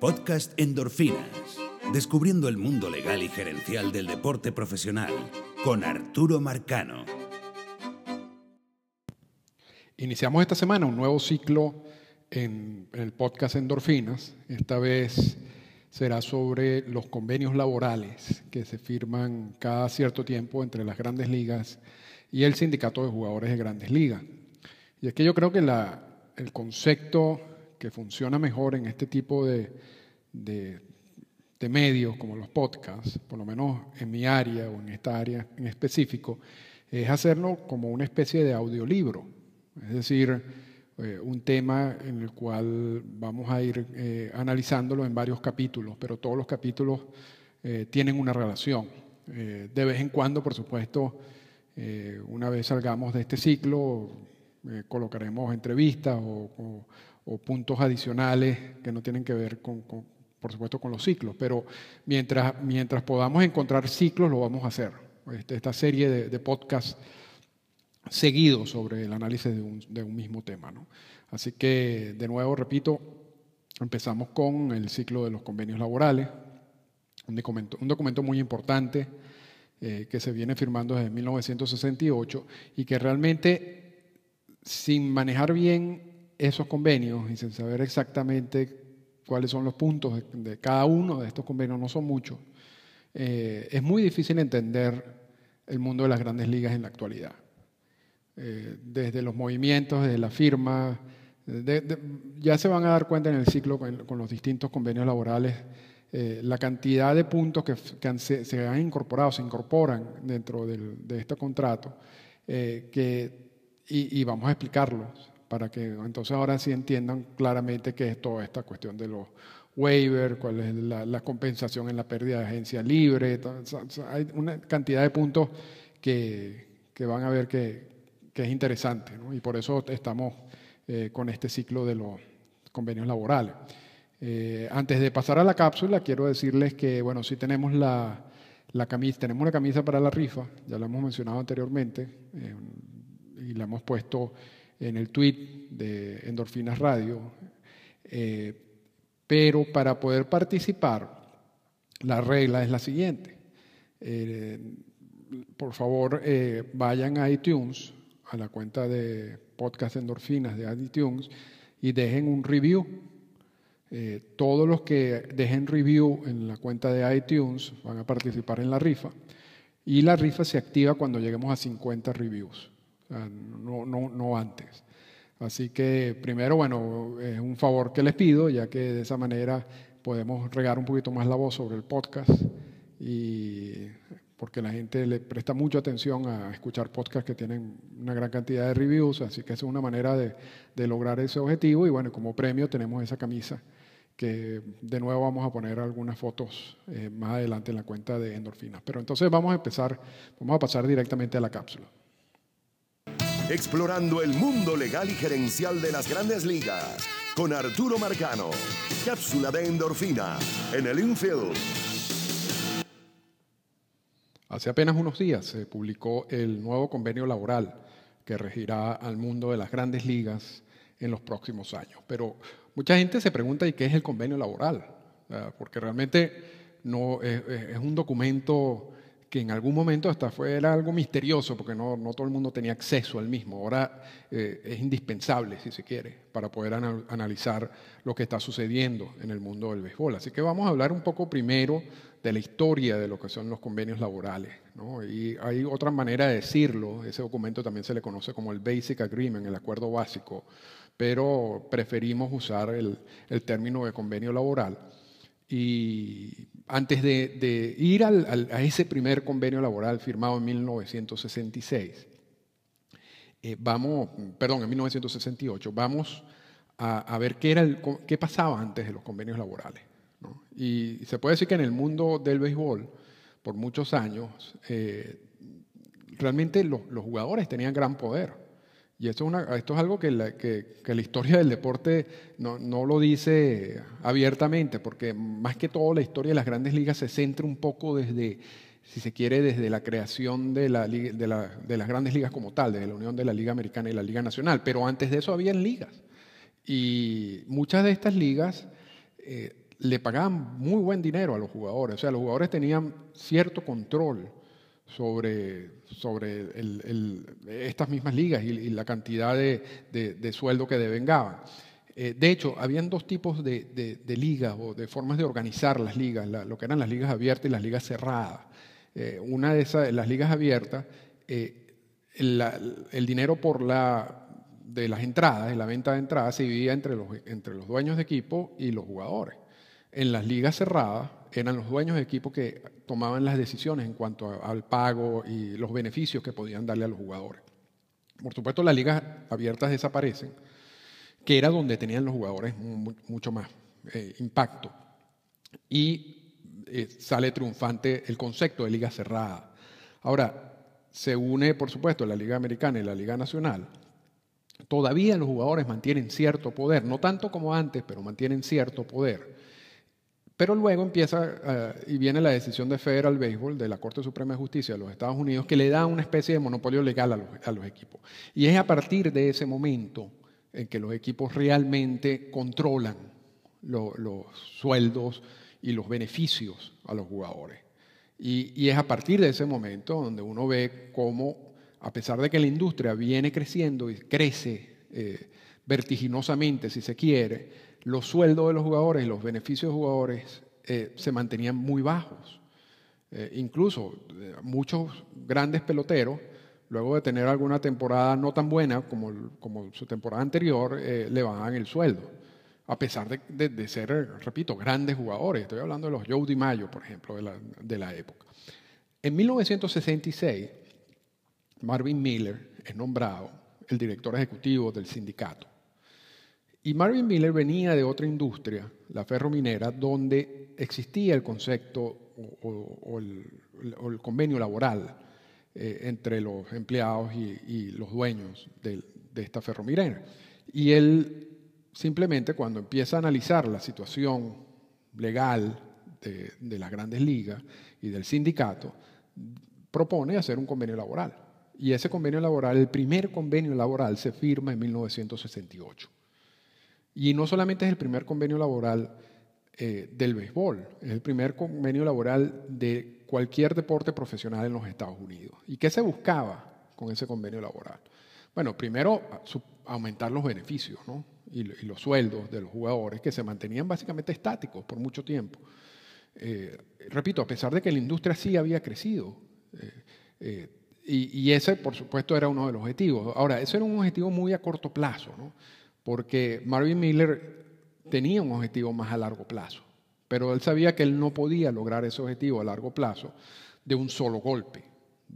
Podcast Endorfinas. Descubriendo el mundo legal y gerencial del deporte profesional con Arturo Marcano. Iniciamos esta semana un nuevo ciclo en, el podcast Endorfinas. Esta vez será sobre los convenios laborales que se firman cada cierto tiempo entre las grandes ligas y el sindicato de jugadores de grandes ligas. Y es que yo creo que el concepto que funciona mejor en este tipo de, de, medios como los podcasts, por lo menos en mi área o en esta área en específico, es hacerlo como una especie de audiolibro. Es decir, eh, un tema en el cual vamos a ir eh, analizándolo en varios capítulos, pero todos los capítulos eh, tienen una relación. de vez en cuando, por supuesto, una vez salgamos de este ciclo, colocaremos entrevistas o, puntos adicionales que no tienen que ver con, por supuesto, con los ciclos, pero mientras, mientras podamos encontrar ciclos, lo vamos a hacer. Este, esta serie de, podcasts seguido sobre el análisis de un, de un mismo tema. ¿no? Así que, de nuevo, repito, empezamos con el ciclo de los convenios laborales, un documento, un documento muy importante eh, que se viene firmando desde 1968 y que realmente, sin manejar bien esos convenios y sin saber exactamente cuáles son los puntos de, cada uno de estos convenios, no son muchos, eh, es muy difícil entender el mundo de las grandes ligas en la actualidad. Eh, desde los movimientos, desde la firma. ya se van a dar cuenta en el ciclo con, los distintos convenios laborales eh, la cantidad de puntos que, se, han incorporado, se incorporan dentro de este contrato, que, y, vamos a explicarlos para que entonces ahora sí entiendan claramente qué es toda esta cuestión de los waivers, cuál es la, compensación en la pérdida de agencia libre. hay una cantidad de puntos que, que van a ver que, que es interesante, y por eso estamos eh, con este ciclo de los convenios laborales. Eh, antes de pasar a la cápsula, quiero decirles que, bueno, sí tenemos la, camisa, tenemos una camisa para la rifa, ya la hemos mencionado anteriormente, eh, y la hemos puesto en el tweet de Endorfinas Radio, pero para poder participar, la regla es la siguiente. por favor, vayan a iTunes, a la cuenta de Podcast Endorfinas de iTunes y dejen un review. Eh, todos los que dejen review en la cuenta de iTunes van a participar en la rifa. Y la rifa se activa cuando lleguemos a 50 reviews, no, no, no antes. Así que primero, bueno, es un favor que les pido, ya que de esa manera podemos regar un poquito más la voz sobre el podcast y porque la gente le presta mucha atención a escuchar podcasts que tienen una gran cantidad de reviews, así que es una manera de, lograr ese objetivo y bueno, como premio tenemos esa camisa que de nuevo vamos a poner algunas fotos eh, más adelante en la cuenta de endorfinas. Pero entonces vamos a empezar, vamos a pasar directamente a la cápsula. Explorando el mundo legal y gerencial de las grandes ligas con Arturo Marcano. Cápsula de endorfina en el infield. Hace apenas unos días se publicó el nuevo convenio laboral que regirá al mundo de las grandes ligas en los próximos años. Pero mucha gente se pregunta, ¿y qué es el convenio laboral? Porque realmente no es, un documento que en algún momento hasta fue era algo misterioso, porque no, todo el mundo tenía acceso al mismo. Ahora eh, es indispensable, si se quiere, para poder analizar lo que está sucediendo en el mundo del béisbol. Así que vamos a hablar un poco primero de la historia de lo que son los convenios laborales. Y hay otra manera de decirlo, ese documento también se le conoce como el Basic Agreement, el acuerdo básico, pero preferimos usar el, término de convenio laboral. Y antes de, ir a ese primer convenio laboral firmado en 1966, eh, vamos, perdón, en 1968, vamos a, ver qué, era qué pasaba antes de los convenios laborales. Y se puede decir que en el mundo del béisbol, por muchos años, eh, realmente los, jugadores tenían gran poder. Y esto es, es algo que la, historia del deporte no, lo dice abiertamente, porque más que todo la historia de las grandes ligas se centra un poco desde, si se quiere, desde la creación de, la, las grandes ligas como tal, desde la unión de la Liga Americana y la Liga Nacional. Pero antes de eso habían ligas. Y muchas de estas ligas eh, le pagaban muy buen dinero a los jugadores. O sea, los jugadores tenían cierto control sobre, sobre estas mismas ligas y, la cantidad de, sueldo que devengaban. Eh, de hecho, habían dos tipos de, ligas o de formas de organizar las ligas, lo que eran las ligas abiertas y las ligas cerradas. Eh, una de esas, las ligas abiertas, eh, el dinero por la, de las entradas, de la venta de entradas, se dividía entre los, entre los dueños de equipo y los jugadores. En las ligas cerradas eran los dueños de equipo que tomaban las decisiones en cuanto al pago y los beneficios que podían darle a los jugadores. Por supuesto, las ligas abiertas desaparecen, que era donde tenían los jugadores mucho más eh, impacto. Y eh, sale triunfante el concepto de liga cerrada. Ahora, se une, por supuesto, la Liga Americana y la Liga Nacional. Todavía los jugadores mantienen cierto poder, no tanto como antes, pero mantienen cierto poder. Pero luego empieza eh, y viene la decisión de Federal Baseball, de la Corte Suprema de Justicia de los Estados Unidos, que le da una especie de monopolio legal a los, equipos. Y es a partir de ese momento en que los equipos realmente controlan los sueldos y los beneficios a los jugadores. Y, es a partir de ese momento donde uno ve cómo, a pesar de que la industria viene creciendo y crece eh, vertiginosamente, si se quiere, los sueldos de los jugadores los beneficios de los jugadores eh, se mantenían muy bajos. Eh, incluso eh, muchos grandes peloteros, luego de tener alguna temporada no tan buena como, como su temporada anterior, le bajaban el sueldo. A pesar de, ser, repito, grandes jugadores. Estoy hablando de los Joe DiMaggio, por ejemplo, de la, de la época. En 1966, Marvin Miller es nombrado el director ejecutivo del sindicato. Y Marvin Miller venía de otra industria, la ferrominera, donde existía el concepto o, el, convenio laboral eh, entre los empleados y, los dueños de, esta ferrominera. Y él simplemente cuando empieza a analizar la situación legal de, de las grandes ligas y del sindicato, propone hacer un convenio laboral. Y ese convenio laboral, el primer convenio laboral, se firma en 1968. Y no solamente es el primer convenio laboral eh, del béisbol, es el primer convenio laboral de cualquier deporte profesional en los Estados Unidos. ¿Y qué se buscaba con ese convenio laboral? Bueno, primero aumentar los beneficios y, los sueldos de los jugadores que se mantenían básicamente estáticos por mucho tiempo. Eh, repito, a pesar de que la industria sí había crecido. Eh, y, y, ese, por supuesto, era uno de los objetivos. Ahora, eso era un objetivo muy a corto plazo. ¿no? Porque Marvin Miller tenía un objetivo más a largo plazo, pero él sabía que él no podía lograr ese objetivo a largo plazo de un solo golpe.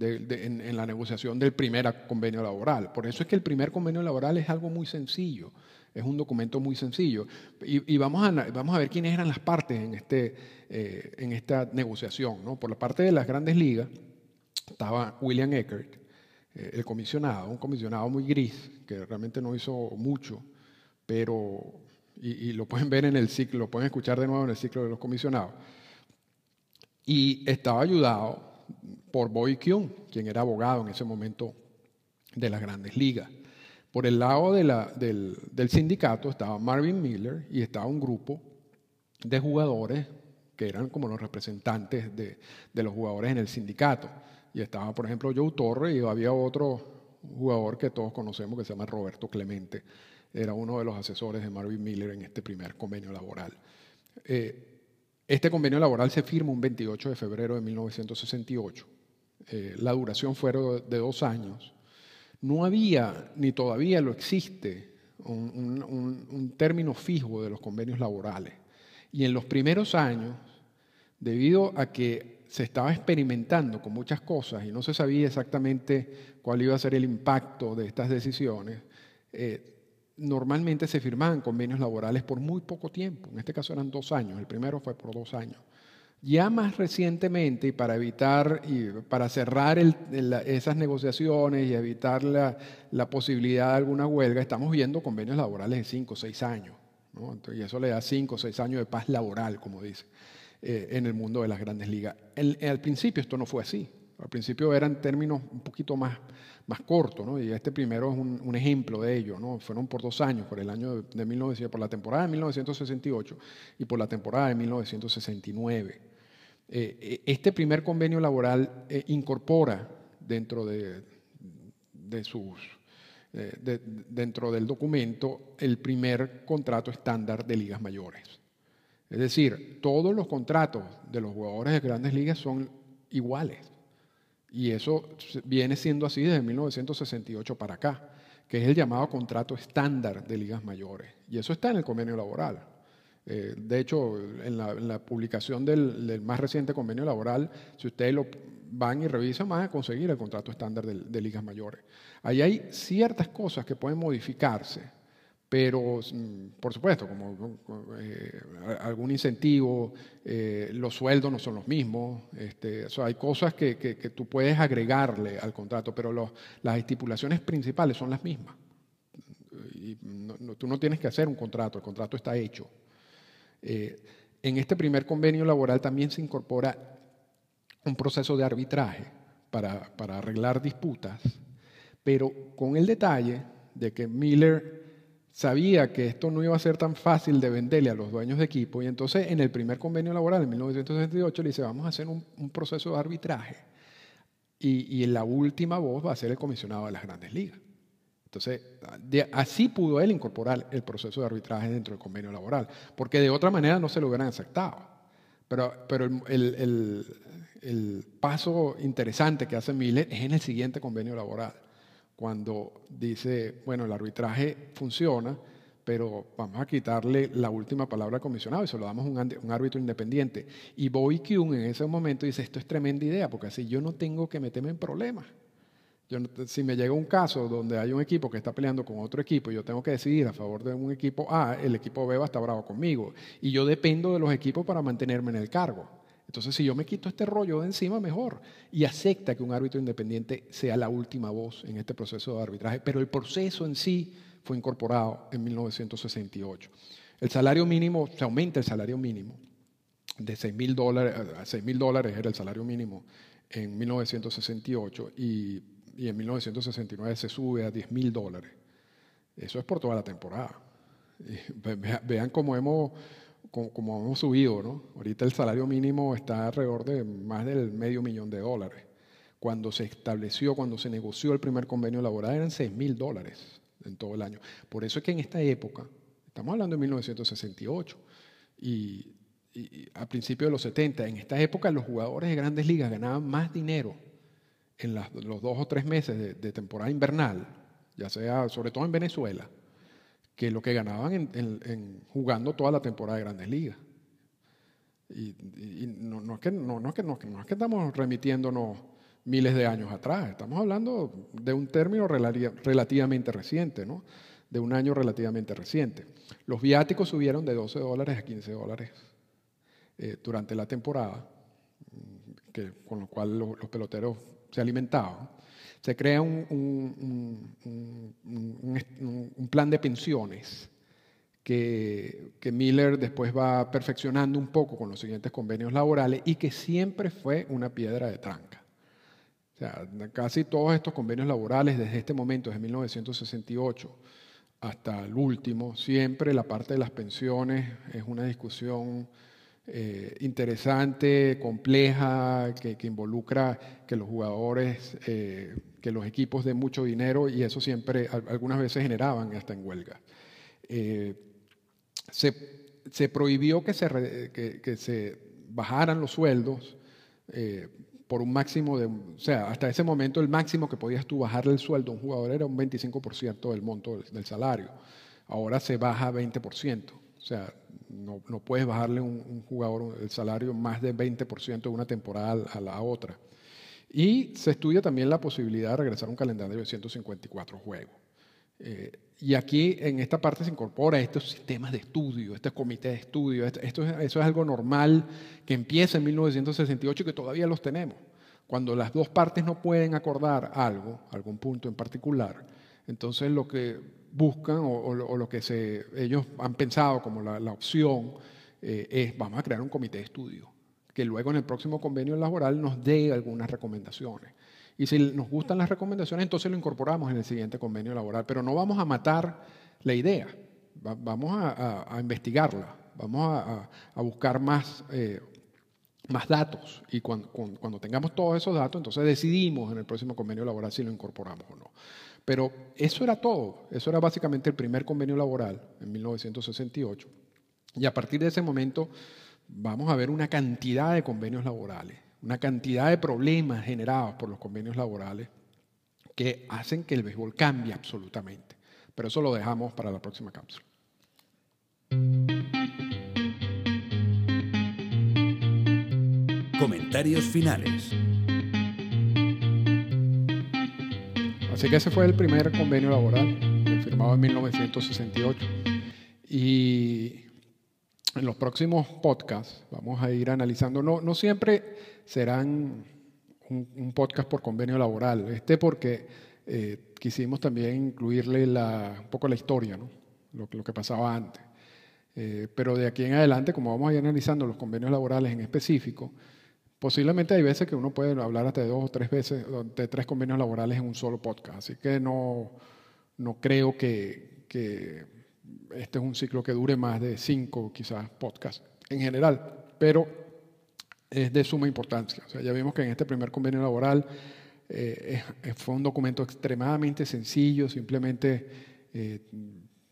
en, la negociación del primer convenio laboral. Por eso es que el primer convenio laboral es algo muy sencillo, es un documento muy sencillo. Y, vamos, a, vamos a ver quiénes eran las partes en, este, eh, en esta negociación. Por la parte de las grandes ligas estaba William Eckert, eh, el comisionado, un comisionado muy gris, que realmente no hizo mucho pero, y, lo pueden ver en el ciclo, lo pueden escuchar de nuevo en el ciclo de los comisionados. Y estaba ayudado por Boy Kyung, quien era abogado en ese momento de las grandes ligas. Por el lado del, sindicato estaba Marvin Miller y estaba un grupo de jugadores que eran como los representantes de, de, los jugadores en el sindicato. Y estaba, por ejemplo, Joe Torre y había otro jugador que todos conocemos que se llama Roberto Clemente, era uno de los asesores de Marvin Miller en este primer convenio laboral. Eh, este convenio laboral se firma un 28 de febrero de 1968. Eh, la duración fue de dos años. No había, ni todavía lo existe, un, término fijo de los convenios laborales. Y en los primeros años, debido a que se estaba experimentando con muchas cosas y no se sabía exactamente cuál iba a ser el impacto de estas decisiones, eh, normalmente se firmaban convenios laborales por muy poco tiempo. En este caso eran dos años, el primero fue por dos años. Ya más recientemente, para evitar y para cerrar esas negociaciones y evitar la, posibilidad de alguna huelga, estamos viendo convenios laborales de cinco o seis años. y eso le da cinco o seis años de paz laboral, como dice, eh, en el mundo de las grandes ligas. al principio esto no fue así. Al principio eran términos un poquito más, más cortos, ¿no? y este primero es un, ejemplo de ello. ¿no? Fueron por dos años, por el año de, 1900, por la temporada de 1968 y por la temporada de 1969. Eh, eh, este primer convenio laboral eh, incorpora dentro de, de sus dentro del documento el primer contrato estándar de ligas mayores. Es decir, todos los contratos de los jugadores de grandes ligas son iguales. Y eso viene siendo así desde 1968 para acá, que es el llamado contrato estándar de ligas mayores. Y eso está en el convenio laboral. Eh, de hecho, en la, publicación del, más reciente convenio laboral, si ustedes lo van y revisan, van a conseguir el contrato estándar de ligas mayores. Ahí hay ciertas cosas que pueden modificarse pero mm, por supuesto, como eh, algún incentivo, eh, los sueldos no son los mismos, este, hay cosas que, tú puedes agregarle al contrato, pero las estipulaciones principales son las mismas. Tú no tienes que hacer un contrato, el contrato está hecho. Eh, en este primer convenio laboral también se incorpora un proceso de arbitraje para arreglar disputas, pero con el detalle de que Miller sabía que esto no iba a ser tan fácil de venderle a los dueños de equipo y entonces en el primer convenio laboral en 1968 le dice vamos a hacer un, proceso de arbitraje y, en la última voz va a ser el comisionado de las grandes ligas. Entonces, así pudo él incorporar el proceso de arbitraje dentro del convenio laboral, porque de otra manera no se lo hubieran aceptado. Pero, pero el, el paso interesante que hace Miller es en el siguiente convenio laboral cuando dice, bueno, el arbitraje funciona, pero vamos a quitarle la última palabra al comisionado y se lo damos a un, árbitro independiente. Y Bobby Kuhn en ese momento dice, esto es tremenda idea, porque así yo no tengo que meterme en problemas. Yo, si me llega un caso donde hay un equipo que está peleando con otro equipo y yo tengo que decidir a favor de un equipo A, el equipo B va a estar bravo conmigo. Y yo dependo de los equipos para mantenerme en el cargo. Entonces, si yo me quito este rollo de encima, mejor. Y acepta que un árbitro independiente sea la última voz en este proceso de arbitraje. Pero el proceso en sí fue incorporado en 1968. El salario mínimo, se aumenta el salario mínimo de 6 mil dólares, a 6 mil dólares era el salario mínimo en 1968 y, y en 1969 se sube a 10 mil dólares. Eso es por toda la temporada. vean cómo hemos como, hemos subido, ¿no? Ahorita el salario mínimo está alrededor de más del medio millón de dólares. Cuando se estableció, cuando se negoció el primer convenio laboral, eran 6 mil dólares en todo el año. Por eso es que en esta época, estamos hablando de 1968, y, a principios de los 70, en esta época los jugadores de grandes ligas ganaban más dinero en los dos o tres meses de temporada invernal, ya sea sobre todo en Venezuela, que lo que ganaban en, jugando toda la temporada de Grandes Ligas. Y, no, es que, no, es que, no, es que estamos remitiéndonos miles de años atrás, estamos hablando de un término relativamente reciente, ¿no? de un año relativamente reciente. Los viáticos subieron de 12 dólares a 15 dólares eh, durante la temporada, que, con lo cual los peloteros se alimentaban se crea un, plan de pensiones que, Miller después va perfeccionando un poco con los siguientes convenios laborales y que siempre fue una piedra de tranca. O sea, casi todos estos convenios laborales desde este momento, desde 1968 hasta el último, siempre la parte de las pensiones es una discusión eh, interesante, compleja, que, involucra que los jugadores, eh, que los equipos den mucho dinero y eso siempre algunas veces generaban hasta en huelga. Eh, se, prohibió que se, que, se, bajaran los sueldos por un máximo de, o sea, hasta ese momento el máximo que podías tú bajarle el sueldo a un jugador era un 25% del monto del, del salario. Ahora se baja a 20%. O sea, no, puedes bajarle un, jugador el salario más de 20% de una temporada a la otra. Y se estudia también la posibilidad de regresar a un calendario de 154 juegos. Eh, y aquí en esta parte se incorpora estos sistemas de estudio, este comité de estudio. Esto, eso es algo normal que empieza en 1968 y que todavía los tenemos. Cuando las dos partes no pueden acordar algo, algún punto en particular, entonces lo que buscan o, lo que se, ellos han pensado como la, opción eh, es vamos a crear un comité de estudio que luego en el próximo convenio laboral nos dé algunas recomendaciones. Y si nos gustan las recomendaciones, entonces lo incorporamos en el siguiente convenio laboral, pero no vamos a matar la idea, vamos a, investigarla, vamos a, buscar más, eh, más datos y cuando, cuando, tengamos todos esos datos, entonces decidimos en el próximo convenio laboral si lo incorporamos o no. Pero eso era todo, eso era básicamente el primer convenio laboral en 1968. Y a partir de ese momento vamos a ver una cantidad de convenios laborales, una cantidad de problemas generados por los convenios laborales que hacen que el béisbol cambie absolutamente. Pero eso lo dejamos para la próxima cápsula. Comentarios finales. Así que ese fue el primer convenio laboral, firmado en 1968. Y en los próximos podcasts vamos a ir analizando, no, no siempre serán un, podcast por convenio laboral, este porque eh, quisimos también incluirle un poco la historia, lo que pasaba antes. Eh, pero de aquí en adelante, como vamos a ir analizando los convenios laborales en específico, posiblemente hay veces que uno puede hablar hasta de dos o tres veces, de tres convenios laborales en un solo podcast. Así que no, no creo que, este es un ciclo que dure más de cinco, quizás, podcasts en general, pero es de suma importancia. O sea, ya vimos que en este primer convenio laboral eh, fue un documento extremadamente sencillo, simplemente eh,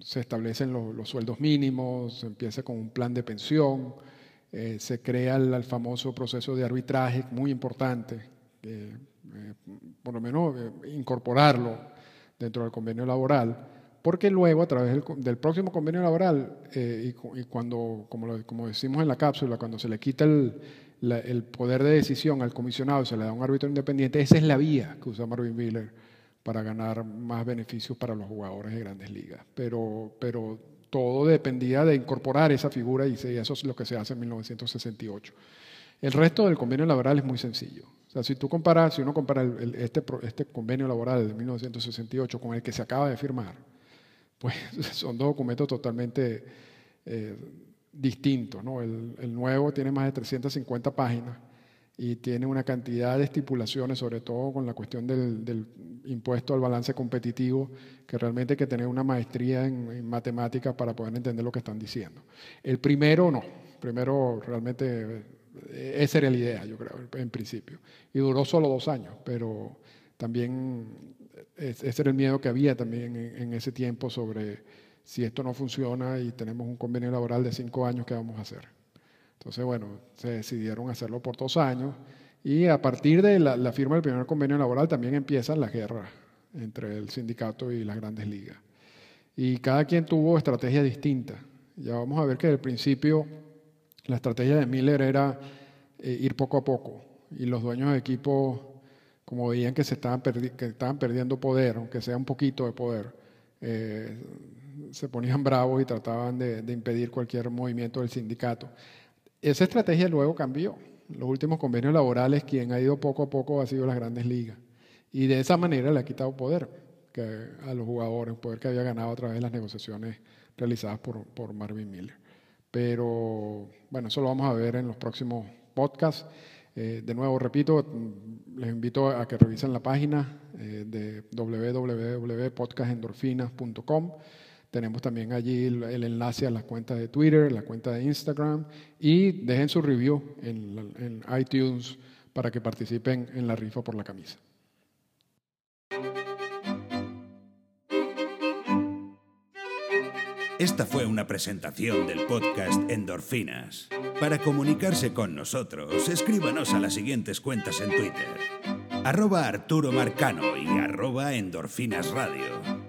se establecen los, sueldos mínimos, se empieza con un plan de pensión, eh, se crea el, famoso proceso de arbitraje, muy importante, por lo menos incorporarlo dentro del convenio laboral porque luego a través del, próximo convenio laboral, eh, y, cuando, como, como, decimos en la cápsula, cuando se le quita el, el, poder de decisión al comisionado se le da un árbitro independiente, esa es la vía que usa Marvin Miller para ganar más beneficios para los jugadores de grandes ligas. Pero, pero todo dependía de incorporar esa figura y eso es lo que se hace en 1968. El resto del convenio laboral es muy sencillo. O sea, si tú comparas, si uno compara este, este convenio laboral de 1968 con el que se acaba de firmar, pues son dos documentos totalmente eh, distintos. El, nuevo tiene más de 350 páginas y tiene una cantidad de estipulaciones, sobre todo con la cuestión del, impuesto al balance competitivo, que realmente hay que tener una maestría en, matemáticas para poder entender lo que están diciendo. El primero no, primero realmente eh, esa era la idea, yo creo, en principio. Y duró solo dos años, pero también ese era el miedo que había también en, ese tiempo sobre si esto no funciona y tenemos un convenio laboral de cinco años, ¿qué vamos a hacer? Entonces, bueno, se decidieron hacerlo por dos años y a partir de la, firma del primer convenio laboral también empiezan las guerras entre el sindicato y las grandes ligas. Y cada quien tuvo estrategias distintas. Ya vamos a ver que al principio la estrategia de Miller era eh, ir poco a poco y los dueños de equipo como veían que se estaban, que estaban perdiendo poder, aunque sea un poquito de poder, eh, se ponían bravos y trataban de, impedir cualquier movimiento del sindicato. Esa estrategia luego cambió. Los últimos convenios laborales, quien ha ido poco a poco ha sido las grandes ligas. Y de esa manera le ha quitado poder a los jugadores, poder que había ganado a través de las negociaciones realizadas por, por Marvin Miller. Pero bueno, eso lo vamos a ver en los próximos podcasts. Eh, de nuevo, repito, les invito a que revisen la página eh, de www.podcastendorfinas.com. Tenemos también allí el, enlace a las cuentas de Twitter, la cuenta de Instagram y dejen su review en, en iTunes para que participen en la rifa por la camisa. Esta fue una presentación del podcast Endorfinas. Para comunicarse con nosotros, escríbanos a las siguientes cuentas en Twitter. Arroba Arturo Marcano y arroba Endorfinas Radio.